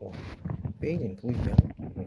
어, 페이지는 보이냐? 응.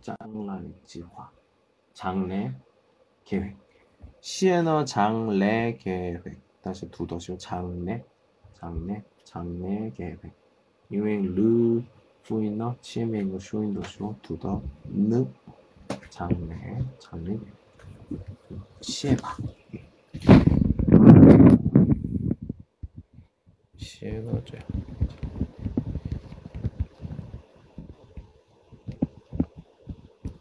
장란지화 장래 계획. 시에너 장래 계획. 다시 두더시고 장래 장래 장래 계획. 유행 루 푸이너 치에메이고 슈인도시고 두더 느 장래 장래 시에바. 시에바죠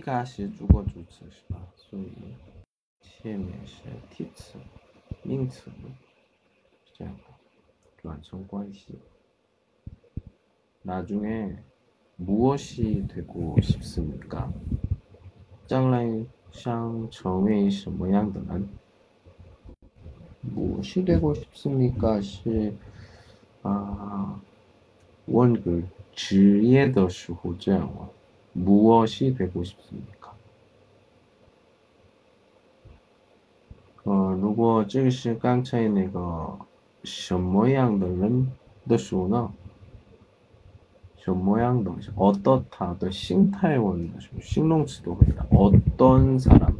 이가 是主过主词是吧？所以前面是替词、名词，是这样的短称关系。 나중에 무엇이 되고 싶습니까? 将来想成为什么样的人？무엇이되고싶습니까是啊，问个职业的时候这样问。 무엇이되고싶습니까呃，如果这个是刚才那个什么样的人的时候呢？저 모양도 어떻다 싱타이원 싱롱츠도 그렇다 어떤 사람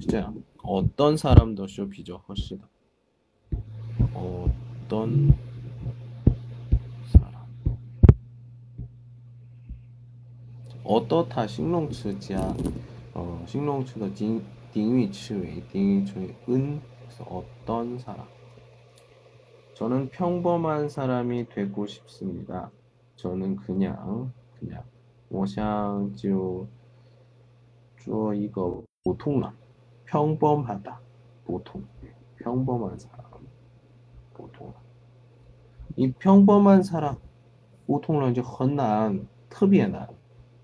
진짜 어떤 사람도 쇼피죠 허시다 어떤 어떻다 싱롱츠지야 어 싱롱츠도 딩 딩위츠웨이 딩위츠웨이 은 그래서 어떤 사람 저는 평범한 사람이 되고 싶습니다. 저는 그냥 그냥 我想就做一个普通人 평범하다 보통 평범한 사람 보통 이 평범한 사람 普通人就很难特别难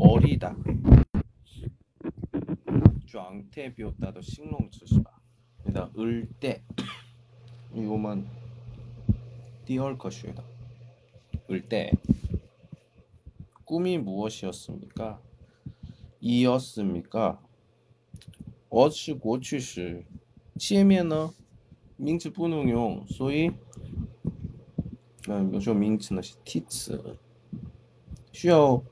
어리다. 状态 비었다도 싱롱词是吧? 그다 을때 이거만 第二个学的을때 꿈이 무엇이었습니까? 이었습니까? 我是过去式，前面呢名词不能用，所以嗯，比如说名词呢是 teach，需要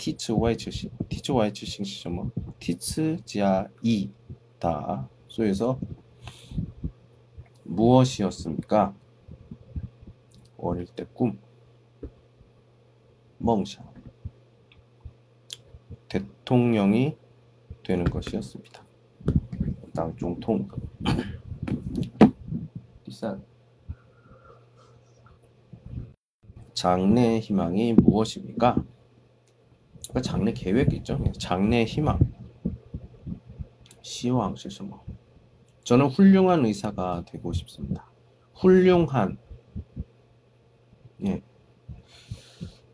teach 外置型，teach 外置型是什么？teach 加 e 다，所以说 무엇이었습니까? 어릴 때 꿈, 梦想, 대통령이 되는 것이었습니다. 다음 중통. 第三 장래 희망이 무엇입니까? 그러니까 장래 계획 있죠. 장래 희망. 시황 실수모. 저는 훌륭한 의사가 되고 싶습니다. 훌륭한. 예.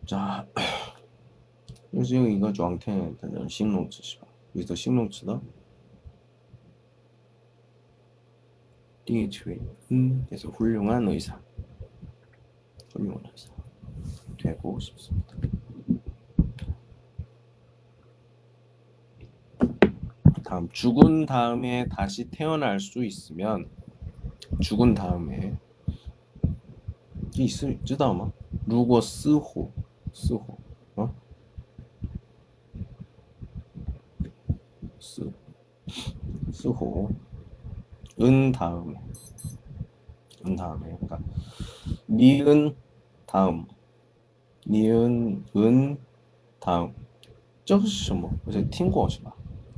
자, 요즘 이거 저한테 일단 식농치시바. 여기서 식농치다. 띠에트웨이. 음. 그래서 훌륭한 의사. 훌륭한 의사. 되고 싶습니다. 다음 죽은 다음에 다시 태어날 수 있으면 죽은 다음에 있을 知道吗?如果死后死后 어? 死死后은 다음에 은 다음에 그러니까 니은 다음 니은 은 다음 这个是什么我听过是吧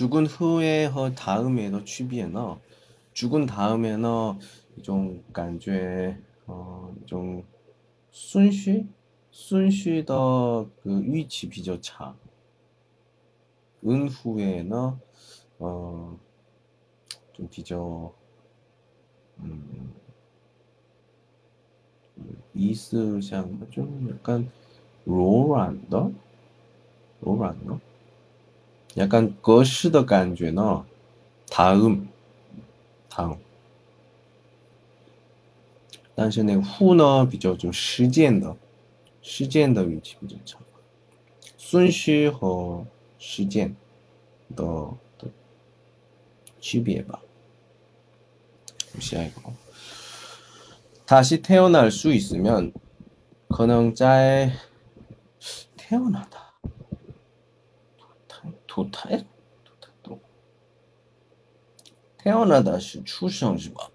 죽은 후에 어, 허 다음에 너 취비에너 죽은 다음에너 그러니까 이종 간죄 어좀 순쉬 순쉬 더그 위치 비저차. 은 후에너 어좀 비저 음, 음 이스샹 좀 약간 로란더? 로란더? 약간 格式的感觉呢 다음 다음 但是呢，후는比较좀时间的，时间的语气比较长，顺序和时间的区别吧。下一个， 다시 태어날 수 있으면 可能在 태어나다. 토탈 토탈도 태어나다 시 출생시 막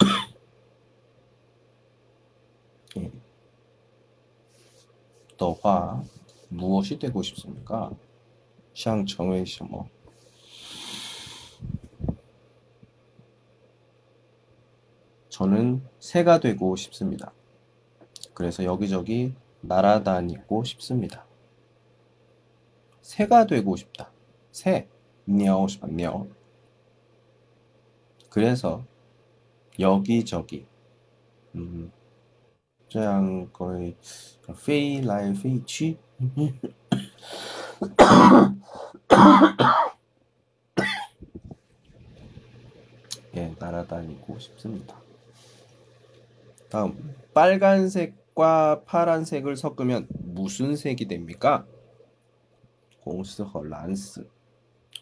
예. 너가 무엇이 되고 싶습니까? 상정의 뭐 저는 새가 되고 싶습니다. 그래서 여기저기 날아다니고 싶습니다. 새가 되고 싶다. 새, 鸟是吧?鸟. 그래서 여기저기 음, 这样 거의 飞来飞去 예, 날아다니고 싶습니다. 다음 빨간색과 파란색을 섞으면 무슨 색이 됩니까? 红色和蓝色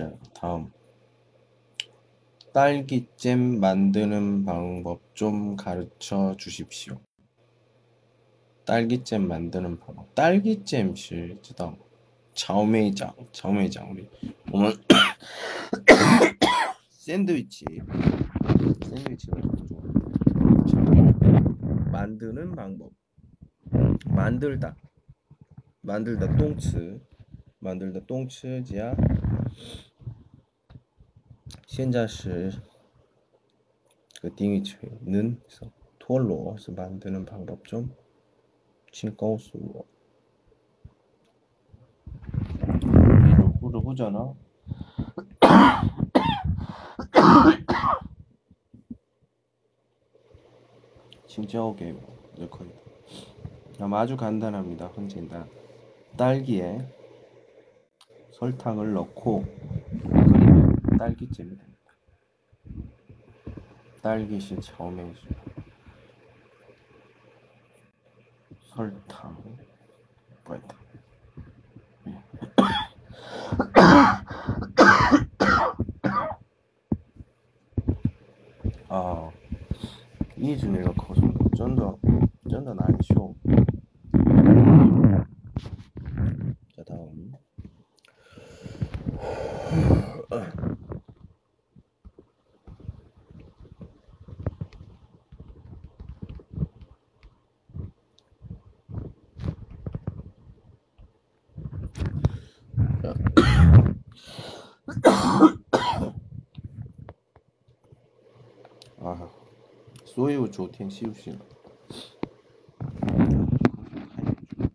자, 다음. 딸기잼 만드는 방법 좀 가르쳐 주십시오. 딸기잼 만드는 방법. 딸기잼 是知道吗草莓酱,草莓酱 우리 我们 샌드위치 샌드위치가 좀 좋아. 만드는 방법. 만들다. 만들다 똥츠. 만들다 똥츠지야. 현자시 그 띵이치는 톨로 만드는 방법 좀 칭거우스워 그러잖아. 진짜오게 이렇게 아주 간단합니다. 헌진다 딸기에 설탕을 넣고 딸기잼이 됩니다. 딸기씨 처음에 설탕 뭐였다 아, 一直那个口水真的真的难受。 所以我昨天休息了。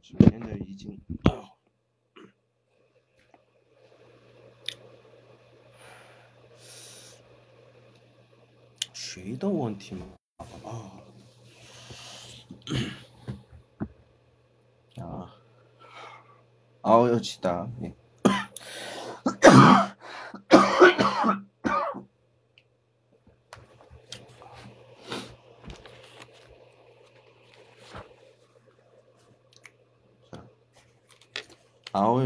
现在已经谁的问题吗？啊啊，熬要去打，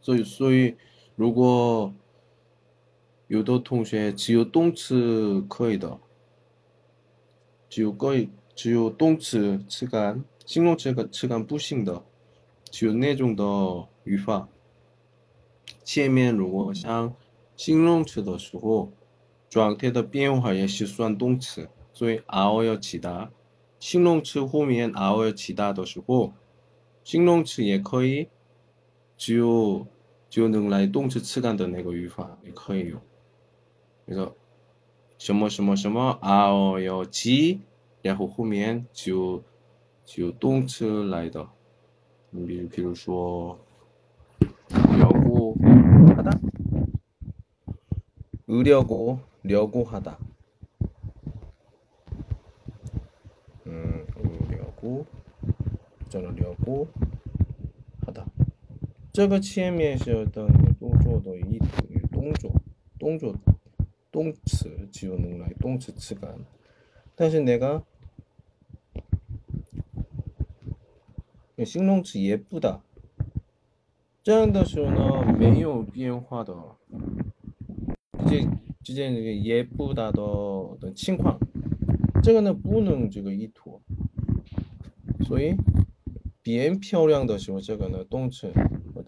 所以，所以如果有的同学只有动词可以的。只有个只有动词词干、形容词跟词干不行的，只有那种的语法。前面如果像形容词的时候，状态的变化也是算动词，所以 r 要起答。形容词后面 r 要起答的时候，形容词也可以，只有只有能来动词词干的那个语法也可以用。比如说。什么什么什么 r 要起，然后后面就就动词来的。你比如比如说，려고하다으려고려고하다嗯，으려고这个려고하다 这个前面是的动作的意动作动作。动词只有能来动词词干，但是那个形容词也不大，这样的时候呢没有变化的，这之间这个也不大的情况，这个呢不能这个依托，所以变漂亮的时候，这个呢动词 或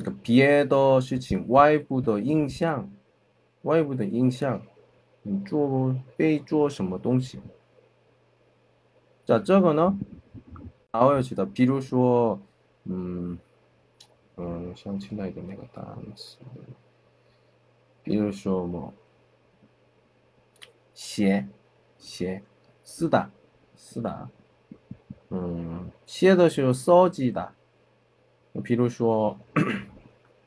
那个别的事情，外部的影响，外部的影响，你做被做什么东西？자这个呢，나와요记得，比如说，嗯，嗯，想起来的那个单词，比如说么，写，写，是的，是的。嗯，写的时候써지 다。 比如说，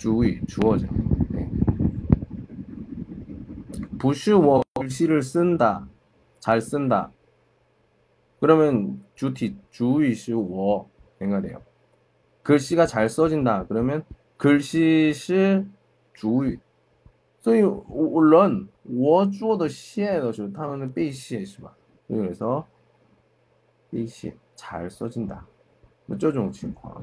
주의 주어죠. 네. 不是我 글씨를 쓴다. 잘 쓴다. 그러면 주티 주의是我 생각돼요. 글씨가 잘 써진다. 그러면 글씨是 주의. 所以我人我做的写的时候他们的背写是吧? 그래서 一些잘 써진다. 这种情况，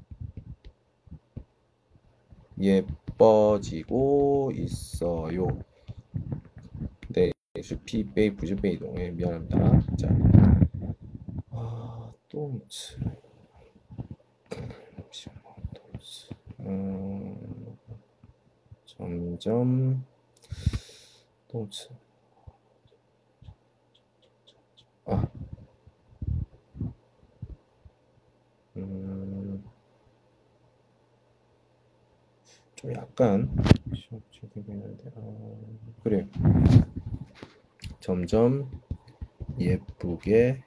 예뻐지고 있어요. 네, 是被不是被动. 예, 미안합니다. 자, 아, 动词. 음, 점점 动词. 아. 음, 좀 약간 아, 그래 점점 예쁘게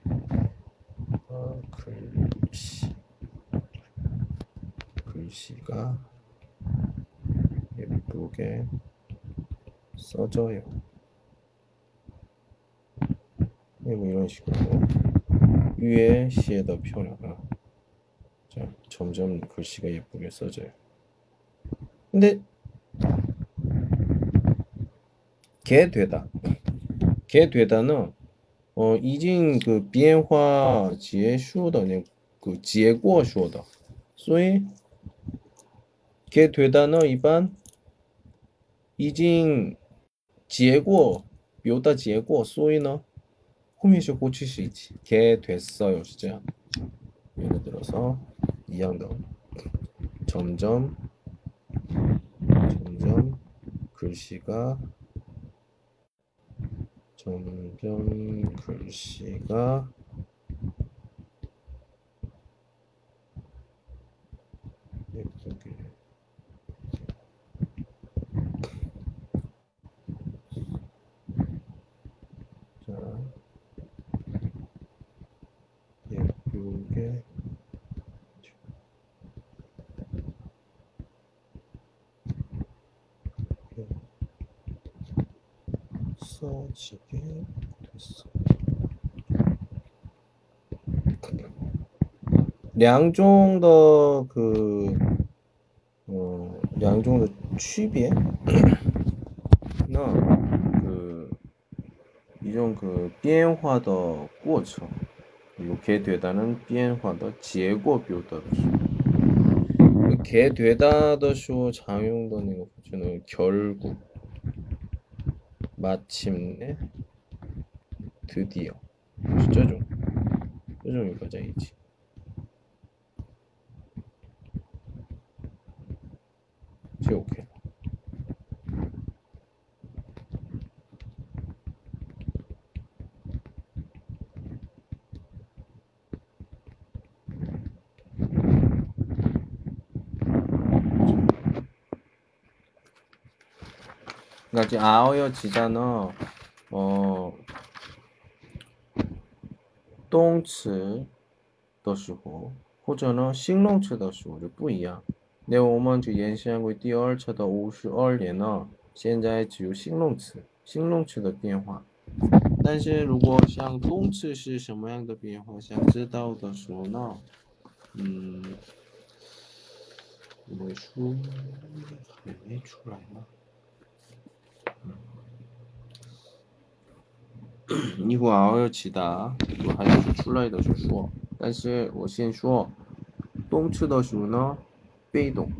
어, 글씨 글씨가 예쁘게 써져요. 네, 뭐 이런 식으로 위에 시에더 표현하가 자 점점 글씨가 예쁘게 써져요. 근데 개 되다 개 되다는 어 이진 그 비엔화 지에 슈더 그 지에 고 슈더 所以개 되다는 일반 이진 지에过 表达 结果所以呢 호미쇼 고칠 수 있지. 개 됐어요, 진짜. 예를 들어서 이양도 점점 점점 글씨가 점점 글씨가 써지게 됐어. 两种的个呃两种的区别那그 이런 그变化的过程 이렇게 되다는 变化的结果表达的그 게 되다的时候 常用的那个 보면은 결국 마침내 드디어. 진짜 좀 표정이 가장이지 那这 아어여 지자는 어 动词的时候，或者呢形容词的时候就不一样。那我们就延伸为第二册的五十二年呢，现在只有形容词，形容词的变化。但是如果像动词是什么样的变化，想知道的时候呢，嗯，我书还没出来呢。 一会儿熬要起答，我还要出来的时候。说。但是我先说，动词的时候呢，被动，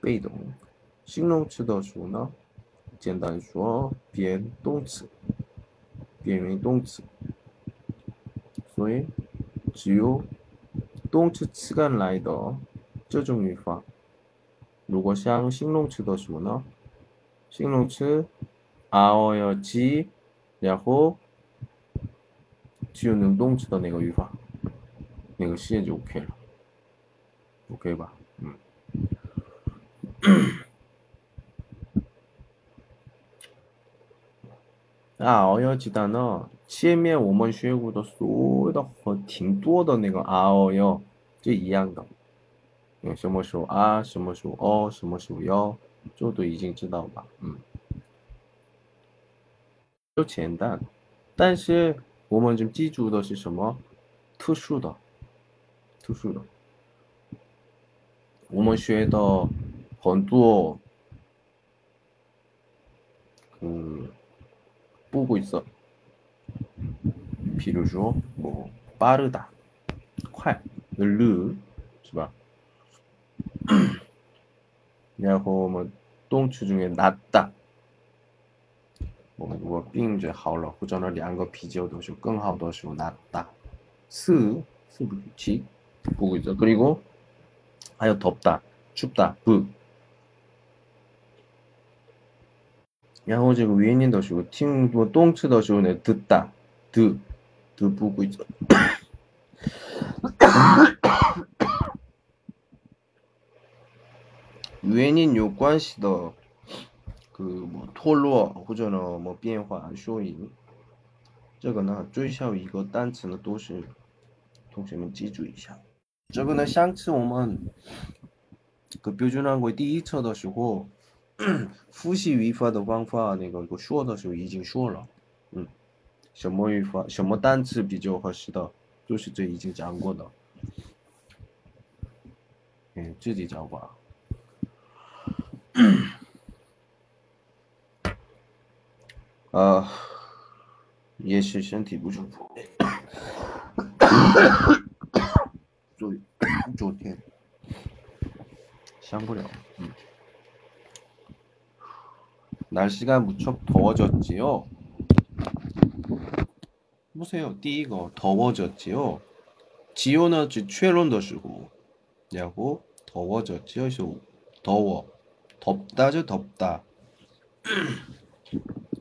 被动；形容词的时候呢，简单说变动词，变为动词。所以只有动词词干来的这种语法。如果像形容词的时候呢，形容词 熬要起，然后。只有能动词的那个语法，那个写就 OK 了，OK 吧？嗯。啊，熬要记得呢，前面我们学过的所有的和挺多的那个熬要就一样的，有什么时候啊，什么时候哦，什么时候要，这都已经知道吧？嗯， 就简单，但是我们就记住的是什么？特殊的，特殊的。我们学的很多，嗯，不规则。比如说，我巴鲁达，快，路，是吧？然后我们动词中的 “nada”。 我们如果病治好了，或者呢两个啤酒都是更好的时候拿大四四不七不规则그리고하여덥다춥다不然后这个原因的时候听我动词的时候呢듣다듣듣不规则原因有关系的 个么脱落或者呢么变化说明，这个呢最少一个单词呢都是同学们记住一下。这个呢上次我们个标准单位第一册的时候，复习语法的方法那个我说的时候已经说了，嗯，什么语法什么单词比较合适的，都是这已经讲过的，嗯，自己找吧。 啊，也是身体不舒服。昨昨天想不了，嗯。날씨가무척더워졌지요보세요第一个더워졌지요지온은지최론더时候然后더워졌지요서더워덥다죠덥다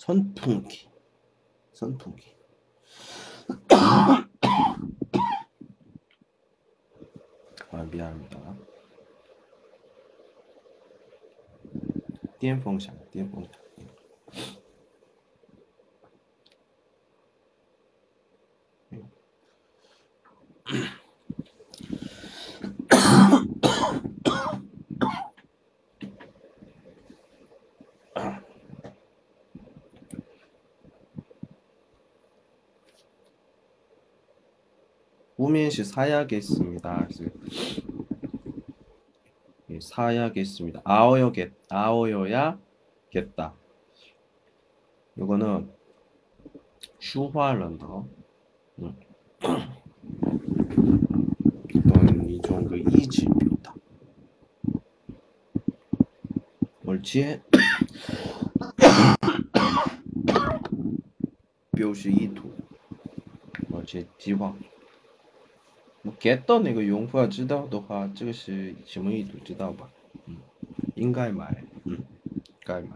선풍기. 선풍기. 아, 미안합니다. 电风扇,电风扇. 꾸민시 사야겠습니다. 예, 사야겠습니다. 아어여겠 아어여야겠다. 이거는 슈화란다. 음. 응. 어떤 그 이 정도 이지입니다. 옳지? 표시 이도 옳지? 지방 我 get 到那个用户要知道的话，这个是什么意图知道吧？嗯，应该买，嗯，该买。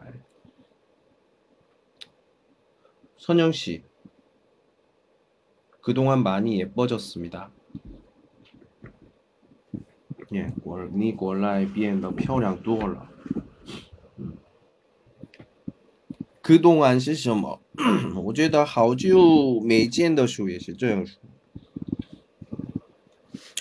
선영 씨, 그동안 많이 예뻐졌습니다. 예, 你过来变得漂亮多了。嗯，그동안是什么？我觉得好久没见的书也是这样说。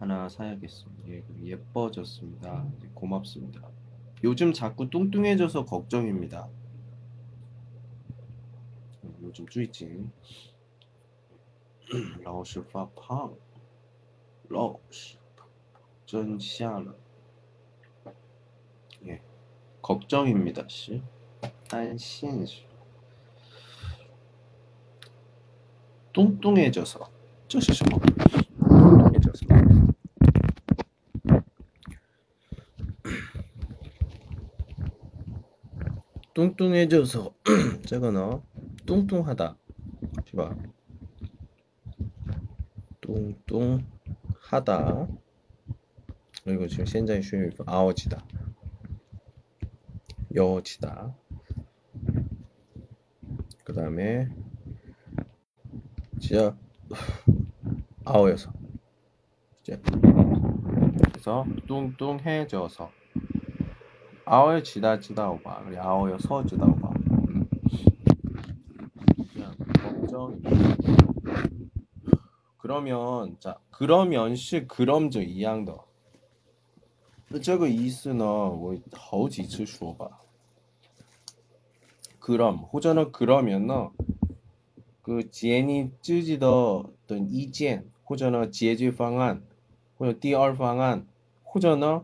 하나 사야겠습니다. 예, 예뻐졌습니다. 고맙습니다. 요즘 자꾸 뚱뚱해져서 걱정입니다. 요즘 쭈이찡. 러시 파팡. 러시. 전시하는. 예. 걱정입니다, 씨. 안신 씨. 뚱뚱해져서. 쭈쭈쭈. 뚱뚱해져서. 뚱뚱해져서 저거는 뚱뚱하다. 봐. 뚱뚱하다. 그리고 지금 현재 수요일 아워지다. 여지다. 그 다음에 진짜 아워여서. 진짜. 그래서 뚱뚱해져서. 아워지다 지다오바 그리고 아워여서 지다오바 음. 그냥 걱정 그러면 자 그러면시 그럼저 이양더 这个意思呢我好几次说吧 그럼 호전은 그러면呢그 제니 쯔지더 어떤 이견 호전은 제재 방안或者第二方案或者呢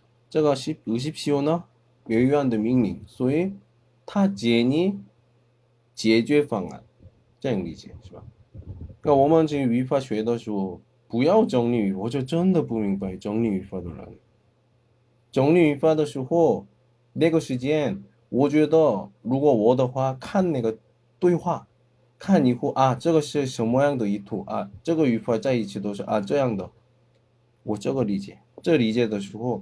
这个是20呢远远的命令，所以它建议解决方案，这样理解是吧？那我们这语法学的时候，不要整理语，我就真的不明白整理语法的人。整理语法的时候，那个时间，我觉得如果我的话，看那个对话，看以后啊，这个是什么样的意图啊，这个语法在一起都是啊这样的，我这个理解，这理解的时候。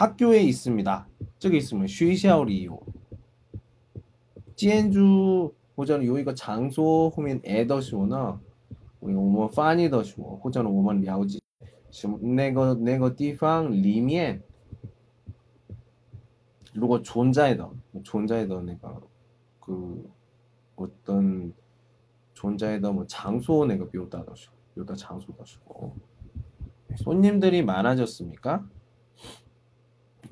학교에 있습니다. 저기 있으면 쉬샤오리요. 지엔주 호전 요이거 장소 후면 에더시오나 오먼 파니 더시오 호전 오먼 랴오지 내거 내거 디팡 리면 如果 존재다 존재다 내가 그 어떤 존재다 뭐 장소 내가 묘다 더시오 묘다 장소 더시고 손님들이 많아졌습니까?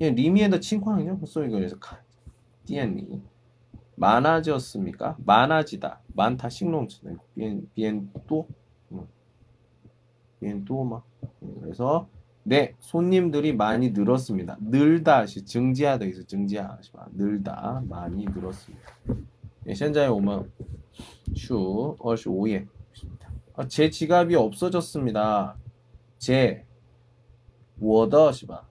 예, 리미에다 칭광이죠. 소위그래서 띠엔니 많아졌습니까? 많아지다. 많다. 식농치네. 비엔 비엔 또 음. 비엔 또막 예, 그래서 네 손님들이 많이 늘었습니다. 늘다 시 증지하다 해서 증지하시면 늘다 많이 늘었습니다. 예, 현재 오면 슈 어시 오예. 아, 제 지갑이 없어졌습니다. 제 워더 시바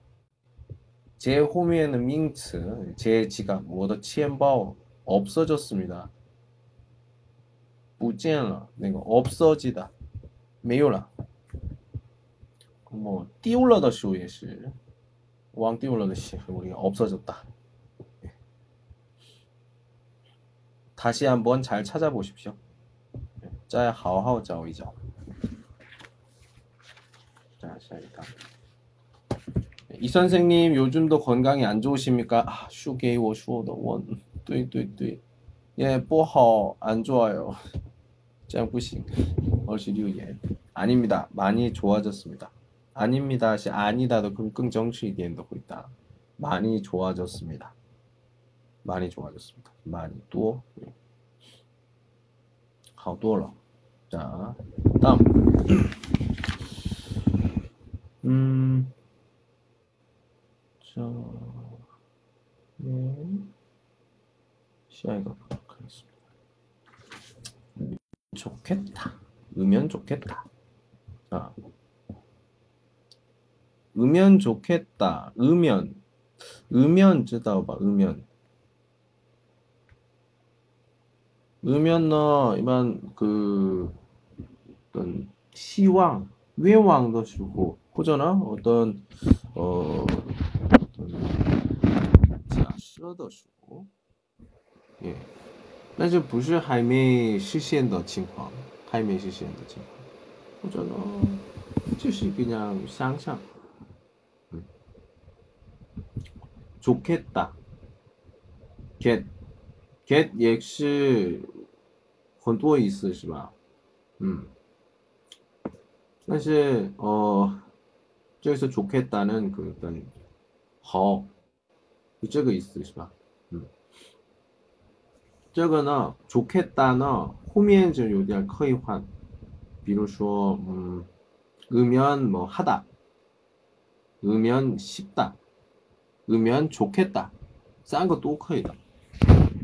제 호미에는 밍츠, 제 지갑, 我的 钱包 없어졌습니다. 不见了, 내가 없어지다. 没有了. 뭐, 丢了的时候也是,忘丢了的时候 우리가 없어졌다. 다시 한번 잘 찾아보십시오. 再好好找一找. 자, 下一个. 이 선생님 요즘도 건강이 안 좋으십니까? 아, 输给我说的我 对对对. 예, 不好안 좋아요. 这样不行. 26예. 아닙니다. 많이 좋아졌습니다. 아닙니다. 시 아니다도 끙끙 정치一点都 있다. 많이 좋아졌습니다. 많이 좋아졌습니다. 많이 또 예. 好多了. 자, 다음. 음, 설정을 CI가 보도록 하겠습니다. 좋겠다. 음면 좋겠다. 자, 음면 좋겠다. 음면, 음면 쓰다봐. 음면. 음면 너 이만 그 어떤 시왕, 외왕도 주고, 그잖아. 어떤 어 어떤 假设的时候 예. 但是不是还没实现的情况还没实现的情况或者呢就是그냥想象 음. 좋겠다 get get 也是很多意思是吧？嗯，但是呃， 这个是 좋겠다는 그 어떤 好，就这个意思是吧？嗯，这个呢 좋겠다는 后面就有点可以换，比如说嗯， 으면 뭐 하다, 으면 쉽다, 으면 좋겠다, 三个都可以的。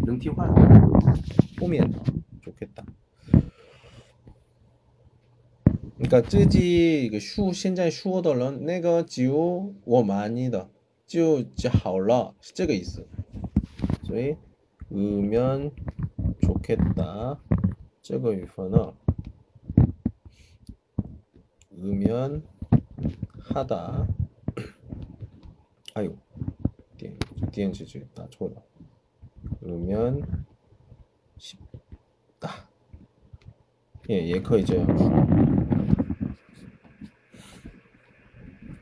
能替换，后面的 좋겠다. 그러니까 自己一个书现在说的人那个就我满意的就就好了是这个意思所以 으면 좋겠다 这个语分呢 으면 하다 아유 电电视剧打错了 으면 싶다 也也可以这样说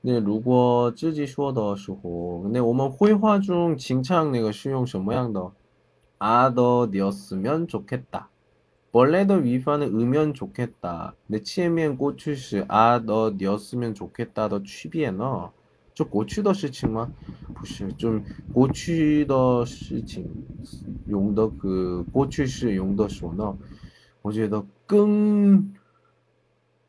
那如果自己说的时候，那我们绘画中经常那个是用什么样的？ 아더되었으면 좋겠다. 원래도 위반은 으면 좋겠다. 내 치에면 고추시 아더되었으면 좋겠다. 더 취비에너. 저 고추더 시칭마. 不是좀 고추더 시칭. 용더 그 고추시 용더 소너. 我觉得更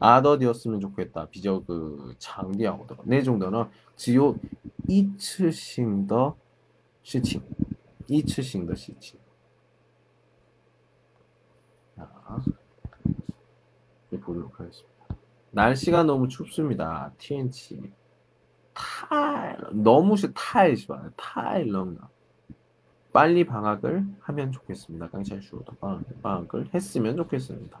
아더디였으면 좋겠다. 비저 그 장디하고도 내 네 정도는 지요 이츠싱더 시칭 이츠싱더 시칭. 자, 보도록 하겠습니다. 날씨가 너무 춥습니다. TNT 탈 너무 탈시바 탈런가 빨리 방학을 하면 좋겠습니다. 강철 슈로도 방학을 했으면 좋겠습니다.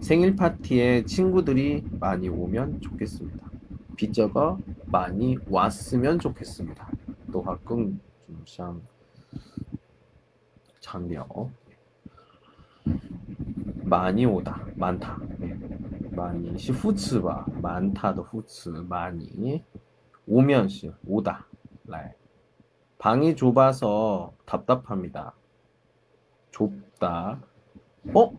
생일 파티에 친구들이 많이 오면 좋겠습니다. 비저가 많이 왔으면 좋겠습니다. 또 가끔 좀 장려 많이 오다 많다. 네. 많이 시 후츠吧 많다도 후츠 많이 오면 시 오다 来 방이 좁아서 답답합니다. 좁다. 어?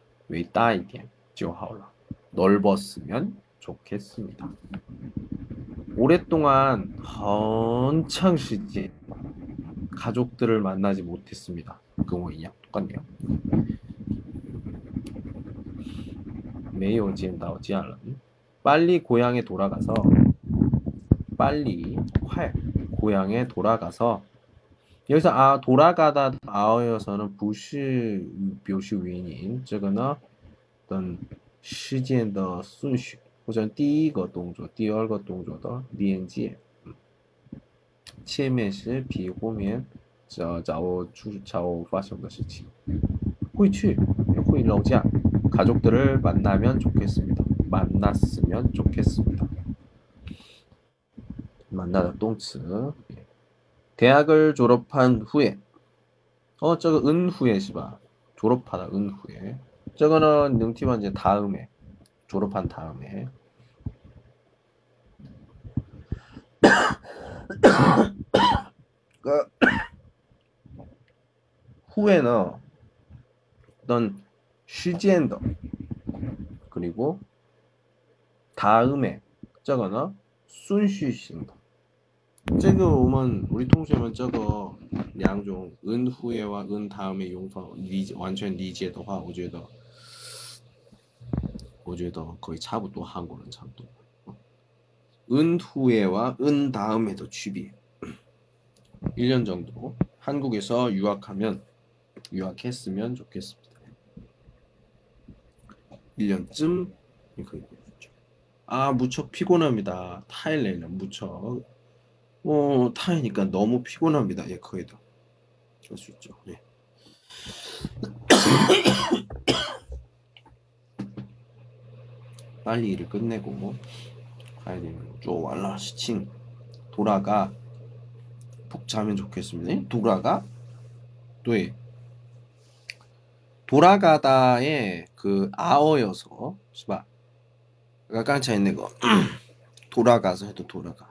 伟大一点就好了。넓었으면좋겠습니다오랫동안한창시간가족들을만나지못했습니다그거이양똑같네요没有见到家人 빨리 고향에 돌아가서 빨리 활 고향에 돌아가서 여기서 아 돌아가다 아어여서는 부시 묘시 위인 这个呢 어떤 时间的顺序或者第一个动作第二个动作的连接 切面是比后面找找出找发生的事情。会去会楼下 가족들을 만나면 좋겠습니다. 만났으면 좋겠습니다. 만나다 똥츠. 대학을 졸업한 후에 어 저거 은 후에 시바 졸업하다 은 후에. 저거는 능티만 이제 다음에 졸업한 다음에. 그 후에는 어떤 시지엔더 그리고 다음에 저거는 순시신더. 这个我们 우리 통신은 저거 两种은 후에와 은 다음에 용법 完全理解的话我觉得我觉得 거의 差不多 한국은 差不多은 후에와 은 다음에도 区别 1년 정도 한국에서 유학하면 유학했으면 좋겠습니다. 1년쯤 아 무척 피곤합니다. 타일레는 무척 어 타이니까 너무 피곤합니다. 예 거의다. 그럴 수 있죠. 예. 빨리 일을 끝내고 가야 되는 좀 왈라 시칭 돌아가 푹 자면 좋겠습니다. 돌아가? 네. 돌아가다의 그 아어여서 시바 깡차 있는 거 돌아가서 해도 돌아가.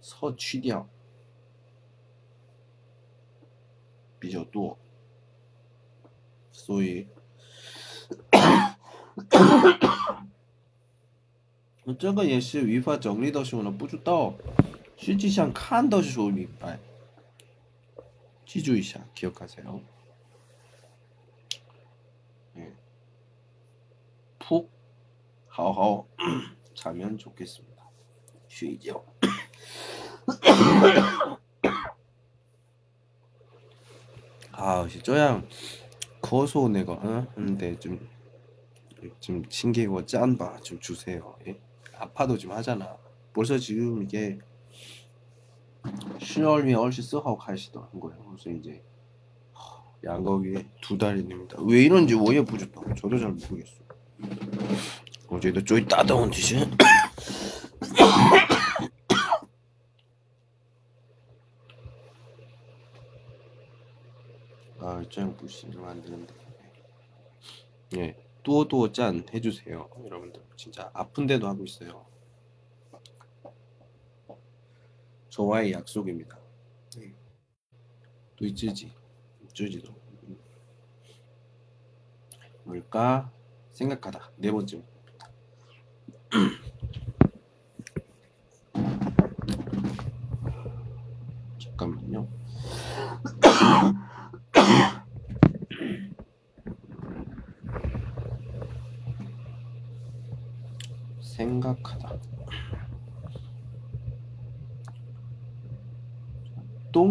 서취掉比较多，所以这个也是语法整理的时候呢，不知道，实际上看的时候明白。 기주이샤 기억하세요. 네. 푹 하오 자면 좋겠습니다. 쉬죠. 아, 씨, 쪼양 거소 내가 어? 근데 좀좀 징계고 짠바 좀 주세요. 예? 아파도 좀 하잖아. 벌써 지금 이게 10월이 얼씨 쓰고 가시던 한 거예요. 그래서 이제 양거기에 두 달이 됩니다. 왜 이런지 오해 부족하고 저도 잘 모르겠어. 어제도 쪼이 따다운 짓이. 아, 짱 부시를 만드는데. 예, 또또 짠 해주세요, 여러분들. 진짜 아픈데도 하고 있어요. 저와의 약속입니다. 네. 또 있지지, 있지도. 뭘까 생각하다 네 번째. 잠깐만요. 생각하다.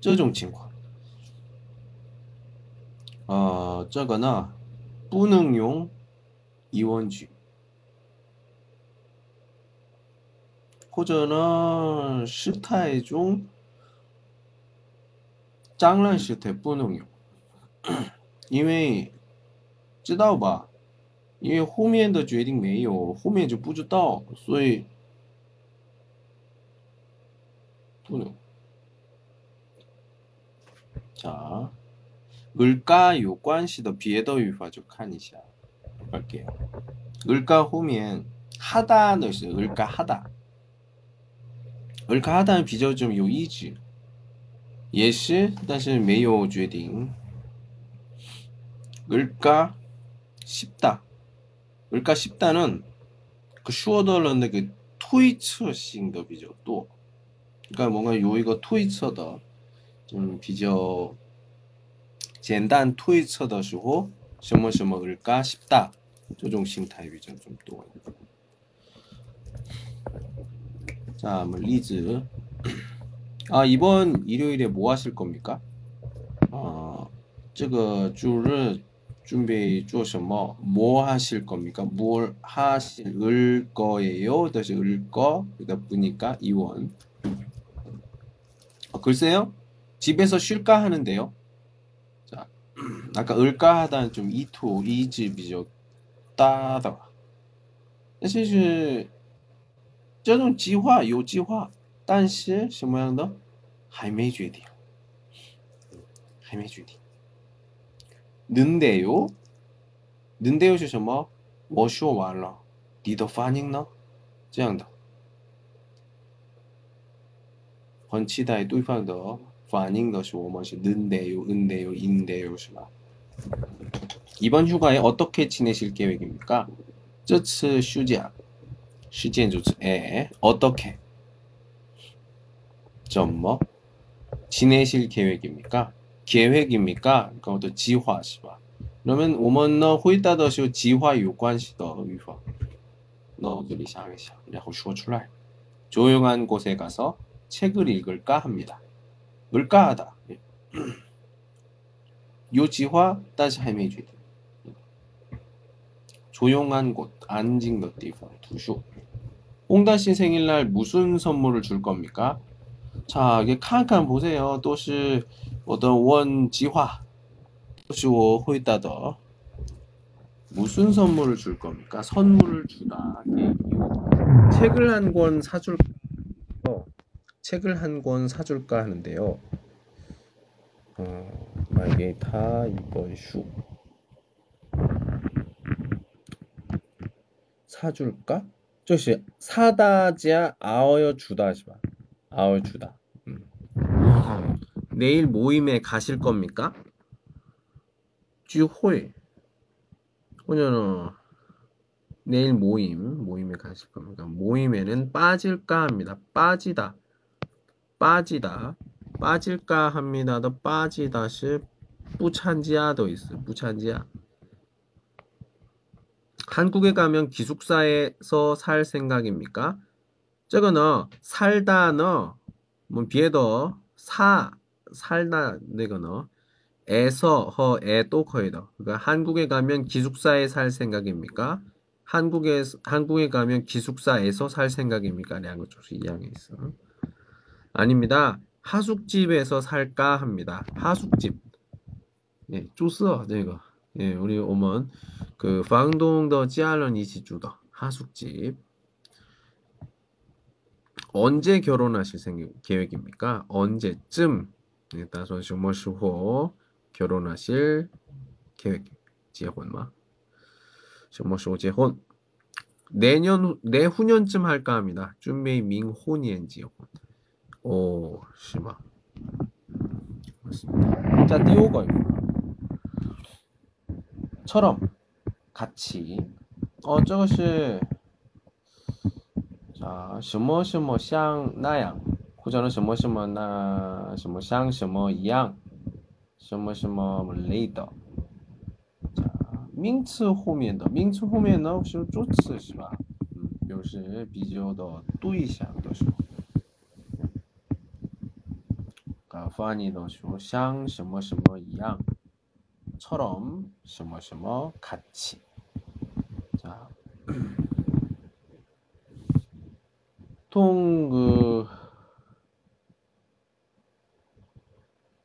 这种情况，呃，这个呢不能用疑问句，或者呢时态中张然时态不能用，因为知道吧？因为后面的决定没有，后面就不知道，所以 不能. 자, 을까 요관시더 비에더 유화족하니샤 볼게요. 을까 후면 하다 넣으세요. 을까 하다. 을까 하다는 비저 좀 요이지. 예시, 다시 메요 주에딩. 을까 쉽다. 을까 쉽다는 그 슈어덜런데 그 토이츠싱더 비죠 또. 그러니까 뭔가 요이거 토이츠더. 좀 비교 简单推测的时候什么什么 을까 싶다. 这种形态比较좀 또. 자, 뭐 리즈. 아, 이번 일요일에 뭐 하실 겁니까? 어, 这个주를 준비 做什么뭐 하실 겁니까? 뭘 하실 거예요? 다시 을거 그러다 보니까 이원 어, 글쎄요 집에서 쉴까 하는데요 자 아까 을까 하다는 좀 이토 이즈 비교 따다 但是这种计划有计划但是什么样的还没决定还没决定 는데요? 는데요 是什么？我说完了，你的反应呢？这样的。很期待对方的 反应的是我们是는데요、은데요、인데요是吧？이번 휴가에 어떻게 지내실 계획입니까? 这次休假时间就是에 어떻게 怎么 지내실 계획입니까? 계획입니까? 그것도 지화是吧? 그러면 我们呢会带的是 지화 有关系的语法。那这里想一想，然后说出来。 조용한 곳에 가서 책을 읽을까 합니다. 물가하다. 요지화 다시 할매주의 조용한 곳, 안직 너 디방 두쇼. 홍다 씨 생일날 무슨 선물을 줄 겁니까? 자, 이게 칸칸 보세요. 또시 어떤 원지화, 또시 호이따더 무슨 선물을 줄 겁니까? 선물을 주다. 책을 한 권 사줄 책을 한 권 사줄까 하는데요. 어, 만약에 다 이번 슈 사줄까? 저씨 사다지야 아어여 주다지마 아어 주다. 음. 내일 모임에 가실 겁니까? 쥐홀. 오늘은 내일 모임 모임에 가실 겁니까? 모임에는 빠질까 합니다. 빠지다. 빠지다 빠질까 합니다도 빠지다시 뿌찬지아도 있어 뿌찬지아 한국에 가면 기숙사에서 살 생각입니까? 저거는 살다는 뭐 비에도 사 살다 내거는 에서 허에또 커이다. 그러니까 한국에 가면 기숙사에 살 생각입니까? 한국에 한국에 가면 기숙사에서 살 생각입니까? 양거 조금 이양해 있어. 아닙니다. 하숙집에서 살까 합니다. 하숙집. 예, 쪼스어, 이거. 예, 우리 오먼 그 방동더 지알런 이지주더 하숙집. 언제 결혼하실 생각, 계획입니까? 언제쯤 예, 따서 쇼머슈호 결혼하실 계획 지역원마 쇼머슈호 재혼 내년 내후년쯤 할까 합니다. 준비 밍혼이엔 지역원 오, 심하. 맞습니다. 자, 띄오거입니다. 처럼 같이 어 저것이 자, 什么什么像那样或者呢什么什么那什么像什么一样什么什么类的 자, 名词后面的名词后面呢是助词是吧？嗯表示比较的对象的时候， 啊，翻译的时候像什么什么一样。 처럼 什么什么 같이 자 통그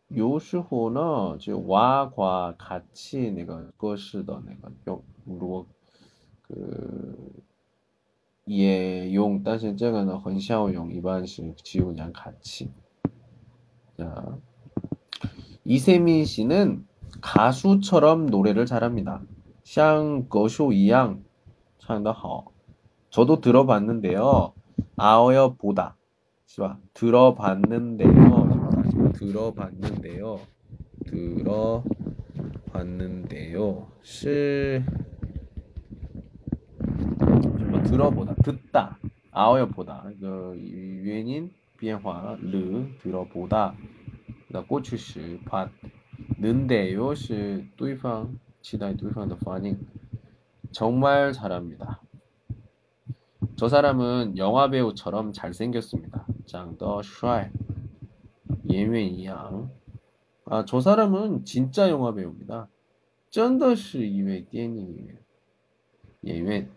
有时候呢就와과 같이 那个歌式的那个用如果그 也用，但是这个呢很少用，一般是只有 그냥 같이. 자, 이세민 씨는 가수처럼 노래를 잘합니다. 샹거쇼 이양 창다허 저도 들어봤는데요. 아어여 보다 씨바 들어봤는데요. 들어봤는데요. 들어봤는데요. 실 들어보다 듣다 아어여 보다 그 유엔인 변화를 들어보다 꼬추시 받는데요. 시 두이팡 치다의 두이팡의 반응 정말 잘합니다. 저 사람은 영화 배우처럼 잘생겼습니다. 장더 슈알 예외이양 아, 저 사람은 진짜 영화 배우입니다. 쩐더시 이외 띠엔이 예외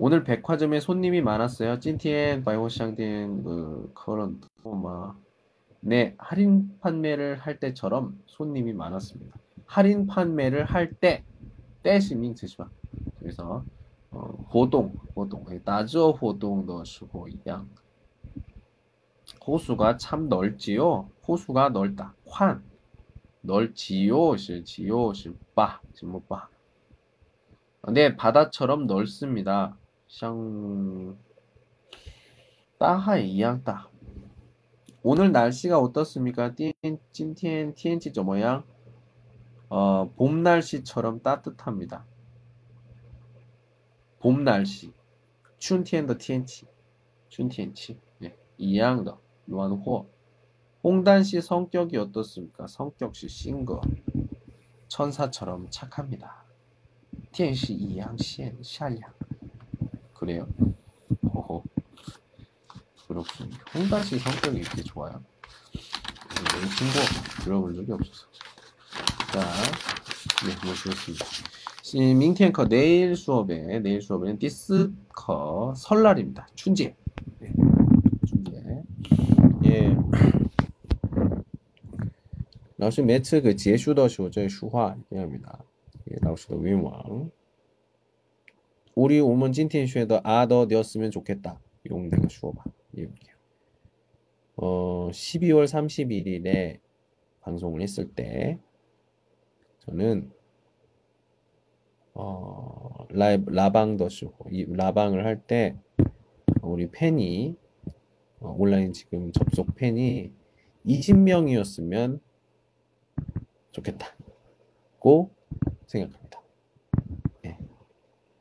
오늘 백화점에 손님이 많았어요. 찐티엔 바이오샹店그 그런 막 네, 할인 판매를 할 때처럼 손님이 많았습니다. 할인 판매를 할 때, 때시 밍츠시마. 그래서 어, 호동, 호동, 나저 호동도 쓰고 이양. 호수가 참 넓지요. 호수가 넓다. 환 넓지요, 실지요, 실바, 실못바. 네, 바다처럼 넓습니다. 像 大海一样大. 오늘 날씨가 어떻습니까? 今天天气怎么样? 어, 봄 날씨처럼 따뜻합니다. 봄 날씨. 春天的天气.春天气. 네, 一样的. 暖和. 홍단 씨 성격이 어떻습니까? 성격이 싱거. 천사처럼 착합니다. 天使一样善善良. 그래요? 호호. 그렇군요. 홍다 씨 성격이 이렇게 좋아요? 내 친구 들어본 적이 없어서. 자, 네, 모시겠습니다. 明天课 내일 수업에 내일 수업에는 디스커 설날입니다. 춘제. 네, 춘제. 예. 老师每次그结束的时候这说话一样합니다. 예, 老师的愿望. 우리 오면 찐텐슈에도 아더 되었으면 좋겠다. 용 내가 주어봐. 이렇게요. 어, 12월 31일에 방송을 했을 때 저는 어, 라이브 라방더 쓰고 이 라방을 할 때 우리 팬이 어, 온라인 지금 접속 팬이 20명이었으면 좋겠다고 생각합니다.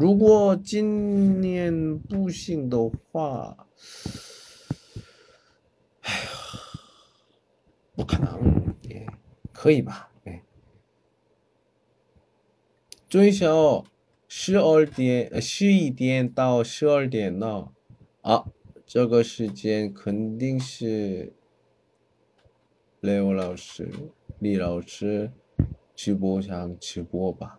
如果今年不行的话，哎呀，不可能，也可以吧？哎，最少十二点、十一点到十二点呢？啊，这个时间肯定是雷欧老师、李老师直播上直播吧？